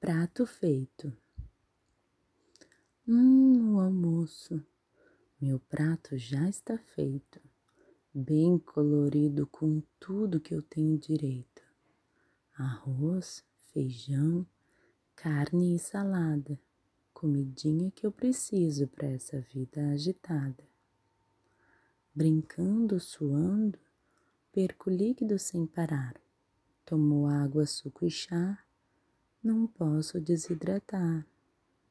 Prato feito. Hum, o almoço. Meu prato já está feito, bem colorido com tudo que eu tenho direito: arroz, feijão, carne e salada, comidinha que eu preciso para essa vida agitada. Brincando, suando, perco líquido sem parar. Tomo água, suco e chá, não posso desidratar.